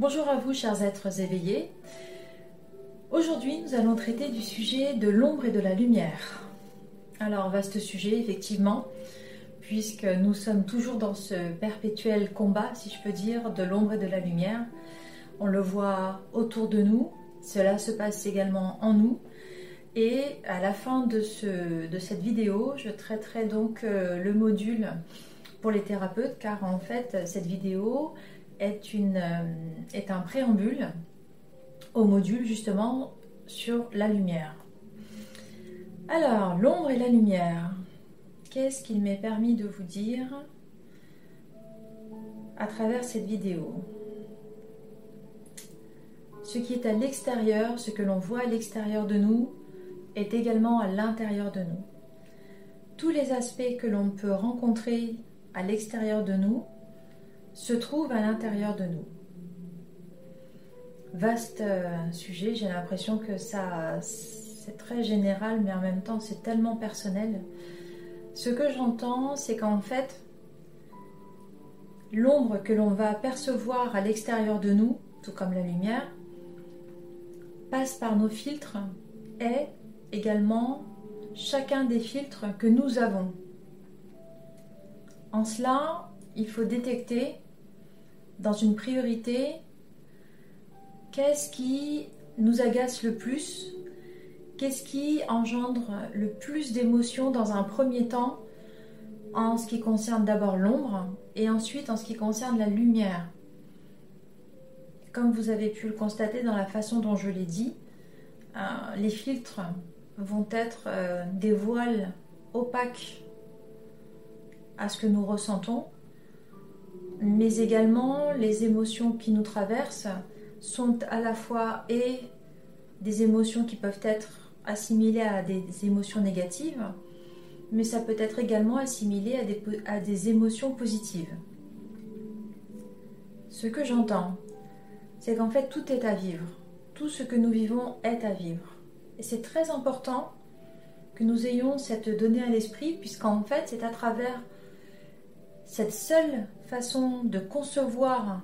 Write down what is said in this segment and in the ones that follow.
Bonjour à vous chers êtres éveillés. Aujourd'hui nous allons traiter du sujet de l'ombre et de la lumière. Alors vaste sujet effectivement, puisque nous sommes toujours dans ce perpétuel combat, si je peux dire, de l'ombre et de la lumière. On le voit autour de nous, cela se passe également en nous. Et à la fin de, de cette vidéo, je traiterai donc euh, le module pour les thérapeutes, car en fait cette vidéo euh, est un préambule au module justement sur la lumière. Alors, l'ombre et la lumière. Qu'est-ce qu'il m'est permis de vous dire à travers cette vidéo? Ce qui est à l'extérieur, ce que l'on voit à l'extérieur de nous, est également à l'intérieur de nous. Tous les aspects que l'on peut rencontrer à l'extérieur de nous se trouvent à l'intérieur de nous. Vaste euh, sujet, j'ai l'impression que ça c'est très général mais en même temps c'est tellement personnel. Ce que j'entends, c'est qu'en fait l'ombre que l'on va percevoir à l'extérieur de nous, tout comme la lumière, passe par nos filtres est également chacun des filtres que nous avons. En cela, il faut détecter dans une priorité qu'est-ce qui nous agace le plus, qu'est-ce qui engendre le plus d'émotions dans un premier temps en ce qui concerne d'abord l'ombre et ensuite en ce qui concerne la lumière? Comme vous avez pu le constater dans la façon dont je l'ai dit, euh, les filtres vont être euh, des voiles opaques à ce que nous ressentons, mais également les émotions qui nous traversent sont à la fois et des émotions qui peuvent être assimilées à des émotions négatives, mais ça peut être également assimilé à des, à des émotions positives. Ce que j'entends, c'est qu'en fait tout est à vivre. Tout ce que nous vivons est à vivre. Et c'est très important que nous ayons cette donnée à l'esprit, puisqu'en fait c'est à travers cette seule façon de concevoir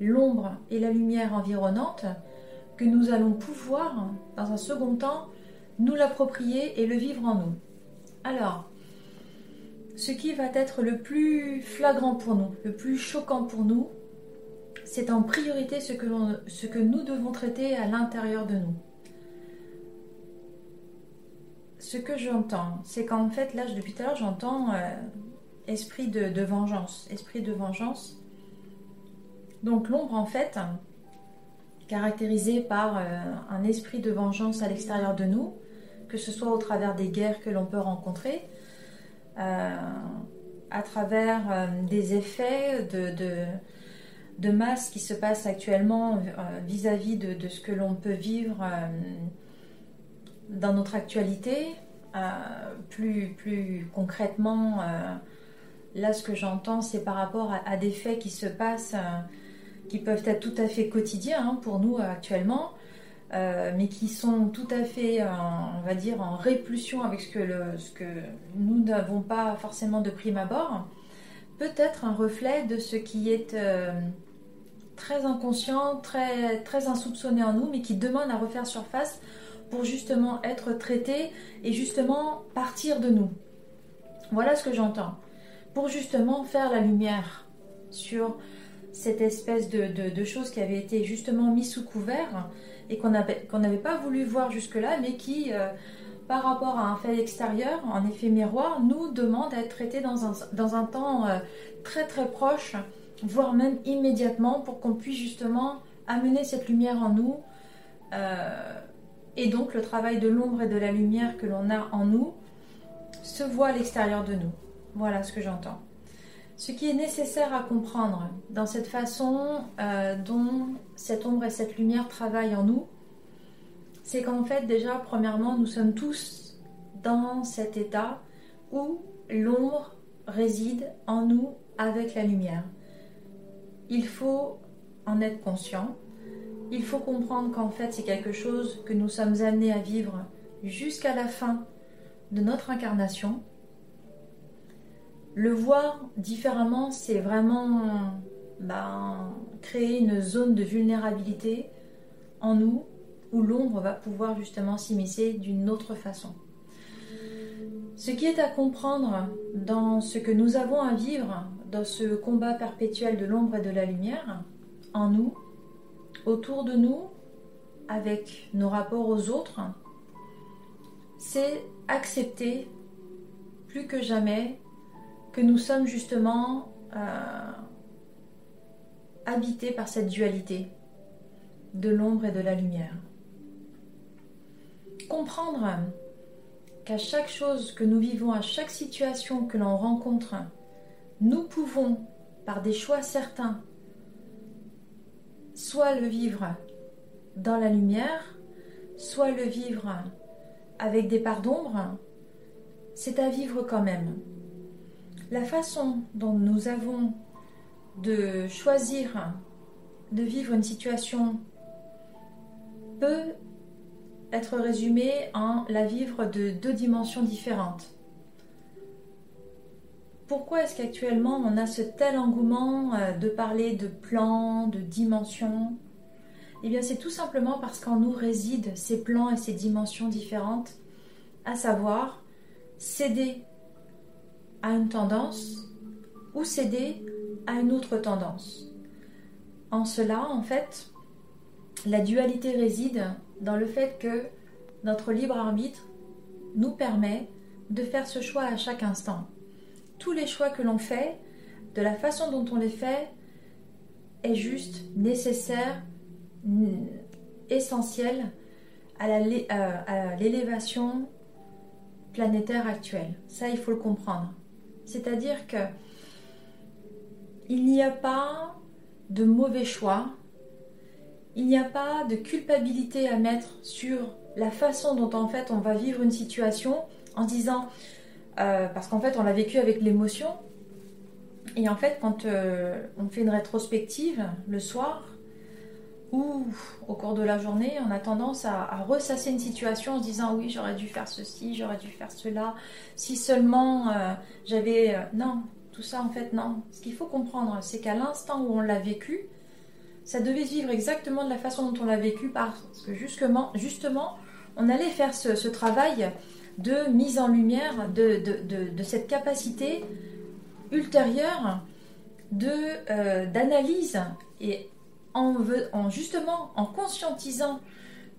l'ombre et la lumière environnante que nous allons pouvoir, dans un second temps, nous l'approprier et le vivre en nous. Alors, ce qui va être le plus flagrant pour nous, le plus choquant pour nous, c'est en priorité ce que, nous devons traiter à l'intérieur de nous. Ce que j'entends, c'est qu'en fait, là, depuis tout à l'heure, j'entends euh, esprit de, vengeance. Esprit de vengeance. Donc l'ombre, en fait, caractérisée par euh, un esprit de vengeance à l'extérieur de nous, que ce soit au travers des guerres que l'on peut rencontrer, euh, à travers euh, des effets de, de, masse qui se passent actuellement vis-à-vis de, de, ce que l'on peut vivre dans notre actualité, plus, plus concrètement Là, ce que j'entends, c'est par rapport à, des faits qui se passent, euh, qui peuvent être tout à fait quotidiens hein, pour nous euh, actuellement, euh, mais qui sont tout à fait, on va dire, en répulsion avec ce que, nous n'avons pas forcément de prime abord. Peut-être un reflet de ce qui est très inconscient, très insoupçonné en nous, mais qui demande à refaire surface pour justement être traité et justement partir de nous. Voilà ce que j'entends pour justement faire la lumière sur cette espèce de, choses qui avait été justement mis sous couvert et qu'on n'avait pas voulu voir jusque-là, mais qui, euh, par rapport à un fait extérieur, en effet miroir, nous demande d'être traité dans un, dans un temps euh, très très proche, voire même immédiatement, pour qu'on puisse justement amener cette lumière en nous. Euh, et donc le travail de l'ombre et de la lumière que l'on a en nous se voit à l'extérieur de nous. Voilà ce que j'entends. Ce qui est nécessaire à comprendre dans cette façon euh, dont cette ombre et cette lumière travaillent en nous, c'est qu'en fait déjà, premièrement, nous sommes tous dans cet état où l'ombre réside en nous avec la lumière. Il faut en être conscient. Il faut comprendre qu'en fait c'est quelque chose que nous sommes amenés à vivre jusqu'à la fin de notre incarnation le voir différemment, c'est vraiment ben, créer une zone de vulnérabilité en nous où l'ombre va pouvoir justement s'immiscer d'une autre façon. Ce qui est à comprendre dans ce que nous avons à vivre, dans ce combat perpétuel de l'ombre et de la lumière, en nous, autour de nous, avec nos rapports aux autres, c'est accepter plus que jamais que nous sommes justement euh, habités par cette dualité de l'ombre et de la lumière. Comprendre qu'à chaque chose que nous vivons, à chaque situation que l'on rencontre, nous pouvons, par des choix certains, soit le vivre dans la lumière, soit le vivre avec des parts d'ombre, c'est à vivre quand même. La façon dont nous avons de choisir de vivre une situation peut être résumée en la vivre de deux dimensions différentes. Pourquoi est-ce qu'actuellement on a ce tel engouement euh, de parler de plans, de dimensions? Eh bien c'est tout simplement parce qu'en nous résident ces plans et ces dimensions différentes, à savoir céder à une tendance ou céder à une autre tendance. En cela, en fait, la dualité réside dans le fait que notre libre arbitre nous permet de faire ce choix à chaque instant. Tous les choix que l'on fait, de la façon dont on les fait, est juste nécessaire, essentiel euh, à l'élévation planétaire actuelle. Ça, il faut le comprendre. C'est-à-dire que il n'y a pas de mauvais choix, il n'y a pas de culpabilité à mettre sur la façon dont en fait on va vivre une situation en disant euh, parce qu'en fait on l'a vécu avec l'émotion. Et en fait quand euh, on fait une rétrospective le soir ou au cours de la journée on a tendance à, ressasser une situation en se disant oui j'aurais dû faire ceci j'aurais dû faire cela si seulement euh, j'avais non tout ça en fait non. Ce qu'il faut comprendre c'est qu'à l'instant où on l'a vécu ça devait vivre exactement de la façon dont on l'a vécu parce que justement, justement on allait faire ce, travail de mise en lumière de, cette capacité ultérieure de euh, d'analyse et en, en, justement en conscientisant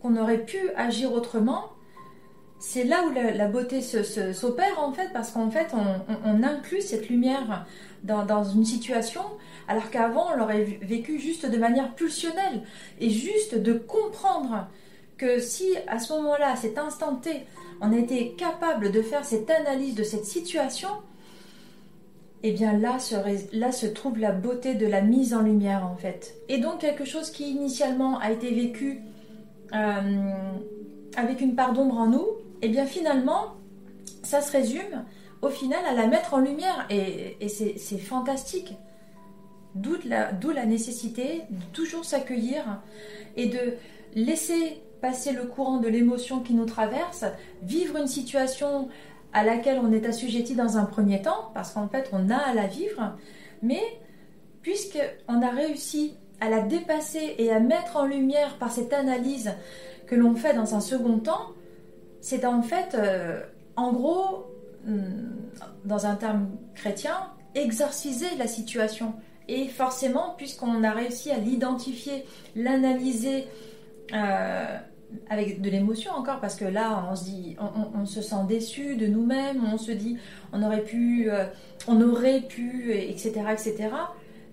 qu'on aurait pu agir autrement, c'est là où la, beauté s'opère en fait, parce qu'en fait on, inclut cette lumière dans, dans une situation alors qu'avant on l'aurait vécu juste de manière pulsionnelle et juste de comprendre que si à ce moment-là, à cet instant T, on était capable de faire cette analyse de cette situation, eh bien là se, trouve la beauté de la mise en lumière en fait. Et donc quelque chose qui initialement a été vécu euh, avec une part d'ombre en nous, eh bien finalement, ça se résume au final à la mettre en lumière et, et c'est fantastique. D'où la, la nécessité de toujours s'accueillir et de laisser passer le courant de l'émotion qui nous traverse, vivre une situation à laquelle on est assujetti dans un premier temps, parce qu'en fait on a à la vivre, mais puisqu'on a réussi à la dépasser et à mettre en lumière par cette analyse que l'on fait dans un second temps, c'est en fait, euh, en gros, hmm, dans un terme chrétien, exorciser la situation. Et forcément, puisqu'on a réussi à l'identifier, l'analyser, euh, avec de l'émotion encore parce que là on se dit on, se sent déçu de nous-mêmes on se dit on aurait pu euh, on aurait pu etc etc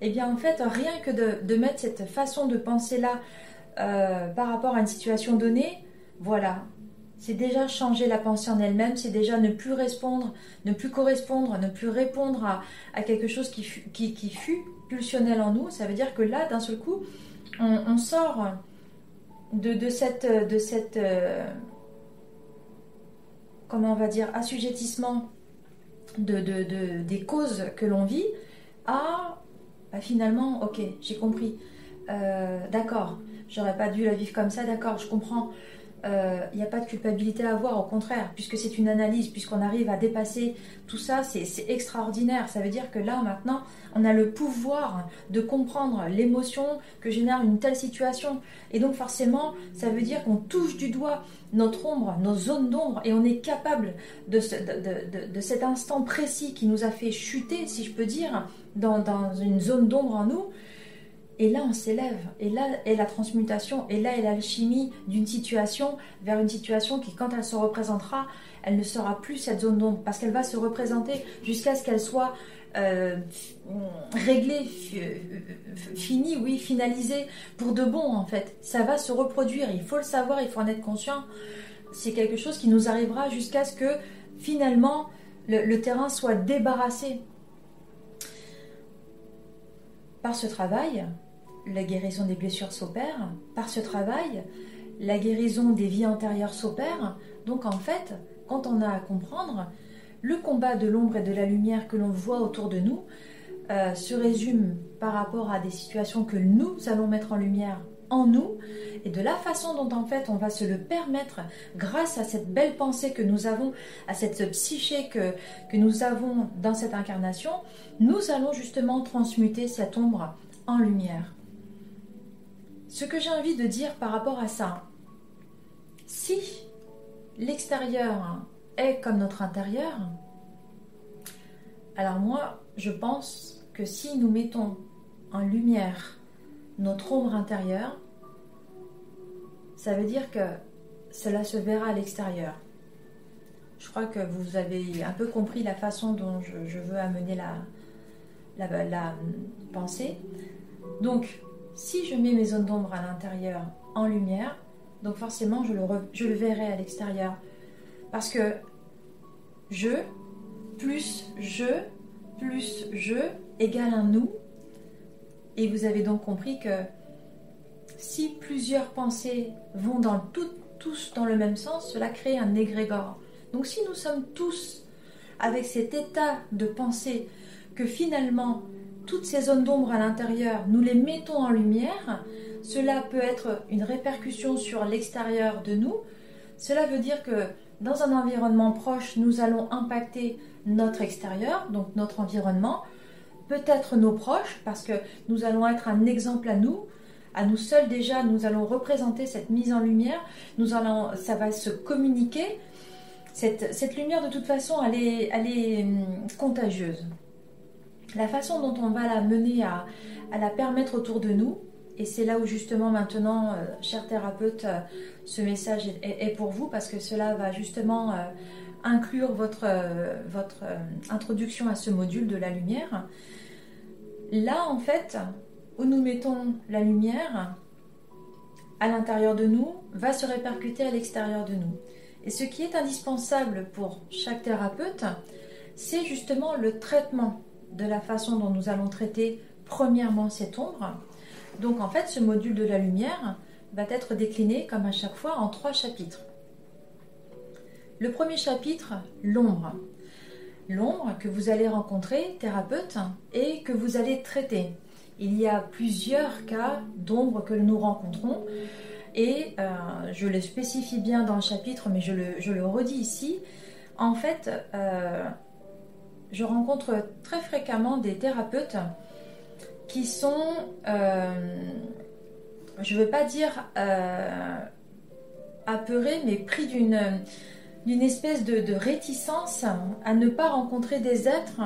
et eh bien en fait rien que de, mettre cette façon de penser là euh, par rapport à une situation donnée voilà. C'est déjà changer la pensée en elle-même c'est déjà ne plus répondre ne plus correspondre ne plus répondre à, quelque chose qui qui, fut pulsionnel en nous. Ça veut dire que là d'un seul coup on sort de, cette, de cette euh, comment on va dire, assujettissement de, de, des causes que l'on vit à bah, finalement, ok, j'ai compris, euh, d'accord, j'aurais pas dû la vivre comme ça, d'accord, je comprends. Il euh, n'y a pas de culpabilité à avoir, au contraire, puisque c'est une analyse, puisqu'on arrive à dépasser tout ça, c'est extraordinaire. Ça veut dire que là, maintenant, on a le pouvoir de comprendre l'émotion que génère une telle situation. Et donc, forcément, ça veut dire qu'on touche du doigt notre ombre, nos zones d'ombre, et on est capable de, cet instant précis qui nous a fait chuter, si je peux dire, dans, dans une zone d'ombre en nous, et là, on s'élève. Et là est la transmutation. Et là est l'alchimie d'une situation vers une situation qui, quand elle se représentera, elle ne sera plus cette zone d'ombre. Parce qu'elle va se représenter jusqu'à ce qu'elle soit euh, réglée, finie, oui, finalisée pour de bon, en fait. Ça va se reproduire. Il faut le savoir, il faut en être conscient. C'est quelque chose qui nous arrivera jusqu'à ce que, finalement, le terrain soit débarrassé. Par ce travail, la guérison des blessures s'opère. Par ce travail, la guérison des vies antérieures s'opère. Donc en fait, quand on a à comprendre, le combat de l'ombre et de la lumière que l'on voit autour de nous euh, se résume par rapport à des situations que nous allons mettre en lumière en nous et de la façon dont en fait on va se le permettre grâce à cette belle pensée que nous avons, à cette psyché que, que nous avons dans cette incarnation, nous allons justement transmuter cette ombre en lumière. Ce que j'ai envie de dire par rapport à ça, si l'extérieur est comme notre intérieur, alors moi, je pense que si nous mettons en lumière notre ombre intérieure, ça veut dire que cela se verra à l'extérieur. Je crois que vous avez un peu compris la façon dont je, veux amener la, la, pensée. Donc, si je mets mes zones d'ombre à l'intérieur en lumière, donc forcément je le, verrai à l'extérieur. Parce que je plus je plus je égale un nous. Et vous avez donc compris que si plusieurs pensées vont dans tout, tous dans le même sens, cela crée un égrégore. Donc si nous sommes tous avec cet état de pensée que finalement toutes ces zones d'ombre à l'intérieur, nous les mettons en lumière, cela peut être une répercussion sur l'extérieur de nous. Cela veut dire que dans un environnement proche, nous allons impacter notre extérieur, donc notre environnement, peut-être nos proches, parce que nous allons être un exemple à nous, à nous seuls déjà, nous allons représenter cette mise en lumière, nous allons, ça va se communiquer. Cette, lumière, de toute façon, elle est, elle est hum, contagieuse la façon dont on va la mener à, la permettre autour de nous, et c'est là où justement maintenant, euh, cher thérapeute, euh, ce message est, pour vous parce que cela va justement euh, inclure votre, votre introduction à ce module de la lumière. Là, en fait, où nous mettons la lumière, à l'intérieur de nous, va se répercuter à l'extérieur de nous. Et ce qui est indispensable pour chaque thérapeute, c'est justement le traitement de la façon dont nous allons traiter premièrement cette ombre. Donc en fait, ce module de la lumière va être décliné comme à chaque fois en trois chapitres. Le premier chapitre, l'ombre. L'ombre que vous allez rencontrer, thérapeute, et que vous allez traiter. Il y a plusieurs cas d'ombre que nous rencontrons. Et euh, je le spécifie bien dans le chapitre, mais je le, redis ici. En fait, euh, je rencontre très fréquemment des thérapeutes qui sont, euh, je ne veux pas dire euh, apeurés, mais pris d'une d'une espèce de, réticence à ne pas rencontrer des êtres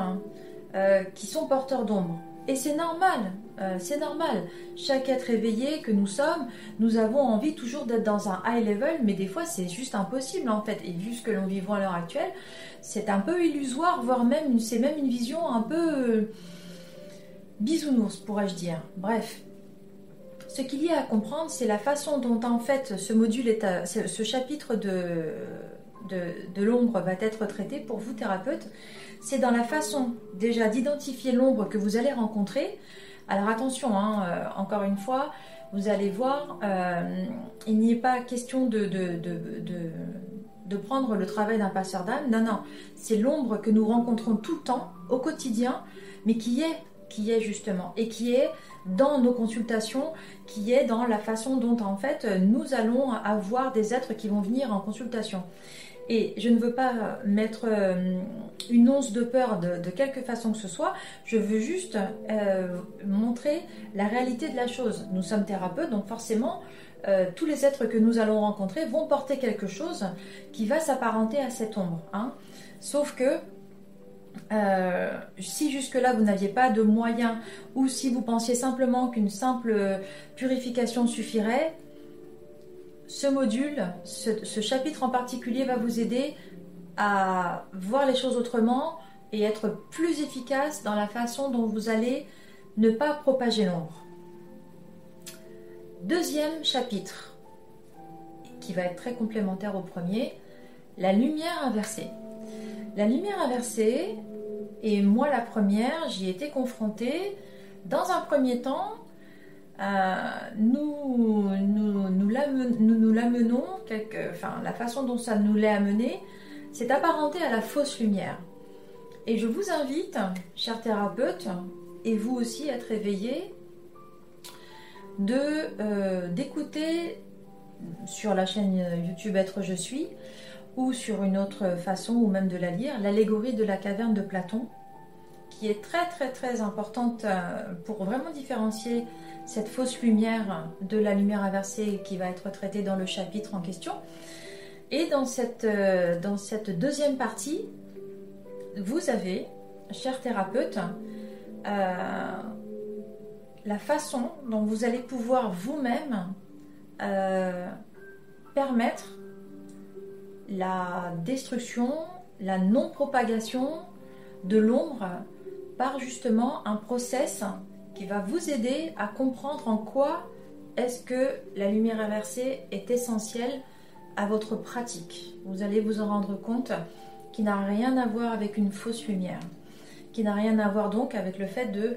euh, qui sont porteurs d'ombre. Et c'est normal, euh, c'est normal. Chaque être éveillé que nous sommes, nous avons envie toujours d'être dans un high level, mais des fois c'est juste impossible en fait. Et vu ce que l'on vit à l'heure actuelle, c'est un peu illusoire, voire même c'est même une vision un peu euh, bisounours, pourrais-je dire. Bref. Ce qu'il y a à comprendre, c'est la façon dont en fait ce module est, ce chapitre de, de, l'ombre va être traité pour vous thérapeutes. C'est dans la façon déjà d'identifier l'ombre que vous allez rencontrer. Alors attention, hein, euh, encore une fois, vous allez voir, euh, il n'y est pas question de, de, de prendre le travail d'un passeur d'âme. Non, non, c'est l'ombre que nous rencontrons tout le temps, au quotidien, mais qui est qui est justement et qui est dans nos consultations, qui est dans la façon dont en fait nous allons avoir des êtres qui vont venir en consultation. Et je ne veux pas mettre euh, une once de peur de, quelque façon que ce soit, je veux juste euh, montrer la réalité de la chose. Nous sommes thérapeutes, donc forcément, euh, tous les êtres que nous allons rencontrer vont porter quelque chose qui va s'apparenter à cette ombre. Hein. Sauf que si jusque-là vous n'aviez pas de moyens ou si vous pensiez simplement qu'une simple purification suffirait, ce module, ce, chapitre en particulier va vous aider à voir les choses autrement et être plus efficace dans la façon dont vous allez ne pas propager l'ombre. Deuxième chapitre, qui va être très complémentaire au premier, la lumière inversée. La lumière inversée, et moi la première, j'y étais confrontée dans un premier temps euh, nous, nous, nous, l'amenons, enfin, la façon dont ça nous l'est amené, c'est apparenté à la fausse lumière. Et je vous invite, chers thérapeutes, et vous aussi être éveillés, de euh, d'écouter sur la chaîne YouTube Être Je suis ou sur une autre façon ou même de la lire l'allégorie de la caverne de Platon qui est très très très importante euh, pour vraiment différencier cette fausse lumière de la lumière inversée qui va être traitée dans le chapitre en question. Et dans cette, euh, dans cette deuxième partie, vous avez, chers thérapeutes, euh, la façon dont vous allez pouvoir vous-même euh, permettre la destruction, la non-propagation de l'ombre par justement un process qui va vous aider à comprendre en quoi est-ce que la lumière inversée est essentielle à votre pratique. Vous allez vous en rendre compte qui n'a rien à voir avec une fausse lumière, qui n'a rien à voir donc avec le fait de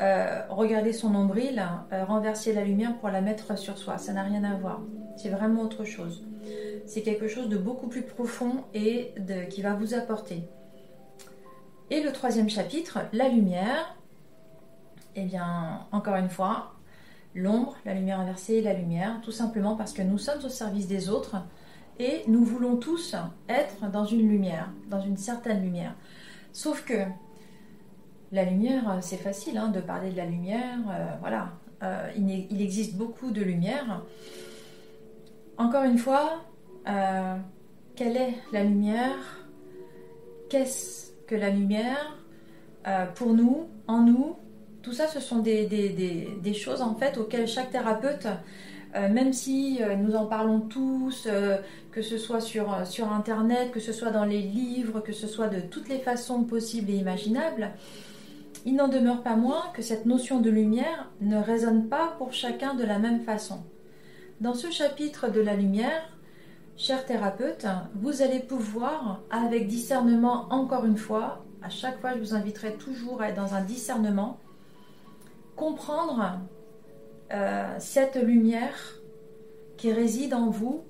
euh, regarder son nombril, euh, renverser la lumière pour la mettre sur soi. Ça n'a rien à voir. C'est vraiment autre chose. C'est quelque chose de beaucoup plus profond et qui va vous apporter. Et le troisième chapitre, la lumière, eh bien, encore une fois, l'ombre, la lumière inversée, la lumière, tout simplement parce que nous sommes au service des autres et nous voulons tous être dans une lumière, dans une certaine lumière. Sauf que la lumière, c'est facile hein, de parler de la lumière, euh, voilà, euh, il, existe beaucoup de lumière. Encore une fois, euh, quelle est la lumière? Qu'est-ce que la lumière pour nous, en nous tout ça, ce sont des, choses en fait auxquelles chaque thérapeute, euh, même si euh, nous en parlons tous, euh, que ce soit sur, sur Internet, que ce soit dans les livres, que ce soit de toutes les façons possibles et imaginables, il n'en demeure pas moins que cette notion de lumière ne résonne pas pour chacun de la même façon. Dans ce chapitre de la lumière, chers thérapeutes, vous allez pouvoir, avec discernement encore une fois, à chaque fois je vous inviterai toujours à être dans un discernement, comprendre euh, cette lumière qui réside en vous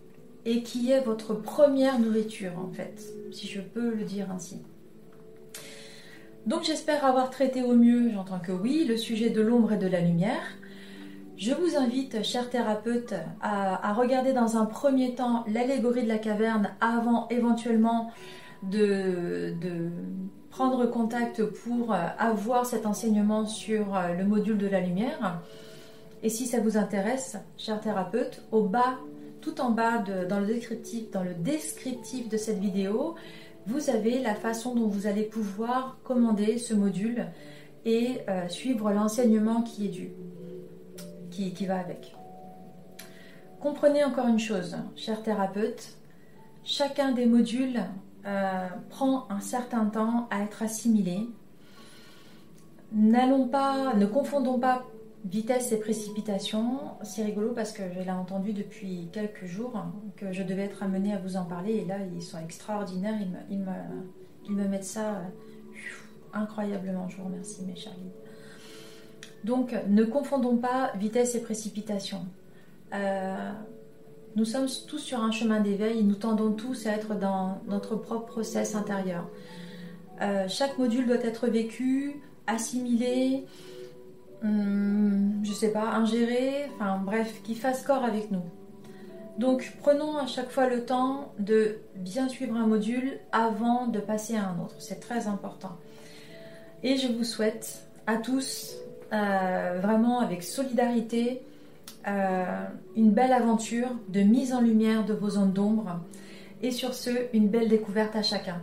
et qui est votre première nourriture en fait, si je peux le dire ainsi. Donc j'espère avoir traité au mieux, j'entends que oui, le sujet de l'ombre et de la lumière. Je vous invite, chers thérapeutes, à, regarder dans un premier temps l'allégorie de la caverne avant éventuellement de, prendre contact pour euh, avoir cet enseignement sur euh, le module de la lumière. Et si ça vous intéresse, cher thérapeute, au bas, tout en bas dans, le descriptif, dans le descriptif de cette vidéo, vous avez la façon dont vous allez pouvoir commander ce module et euh, suivre l'enseignement qui est dû, qui, qui va avec. Comprenez encore une chose, cher thérapeute, chacun des modules euh, prend un certain temps à être assimilé. N'allons pas, ne confondons pas vitesse et précipitation. C'est rigolo parce que je l'ai entendu depuis quelques jours que je devais être amenée à vous en parler et là ils sont extraordinaires. Ils me, mettent ça euh, incroyablement. Je vous remercie mes chers Donc ne confondons pas vitesse et précipitation. Euh, nous sommes tous sur un chemin d'éveil et nous tendons tous à être dans notre propre process intérieur. Euh, chaque module doit être vécu assimiler, hum, je sais pas, ingérer, enfin bref, qui fasse corps avec nous. Donc prenons à chaque fois le temps de bien suivre un module avant de passer à un autre. C'est très important. Et je vous souhaite à tous, euh, vraiment avec solidarité, euh, une belle aventure de mise en lumière de vos zones d'ombre. Et sur ce, une belle découverte à chacun.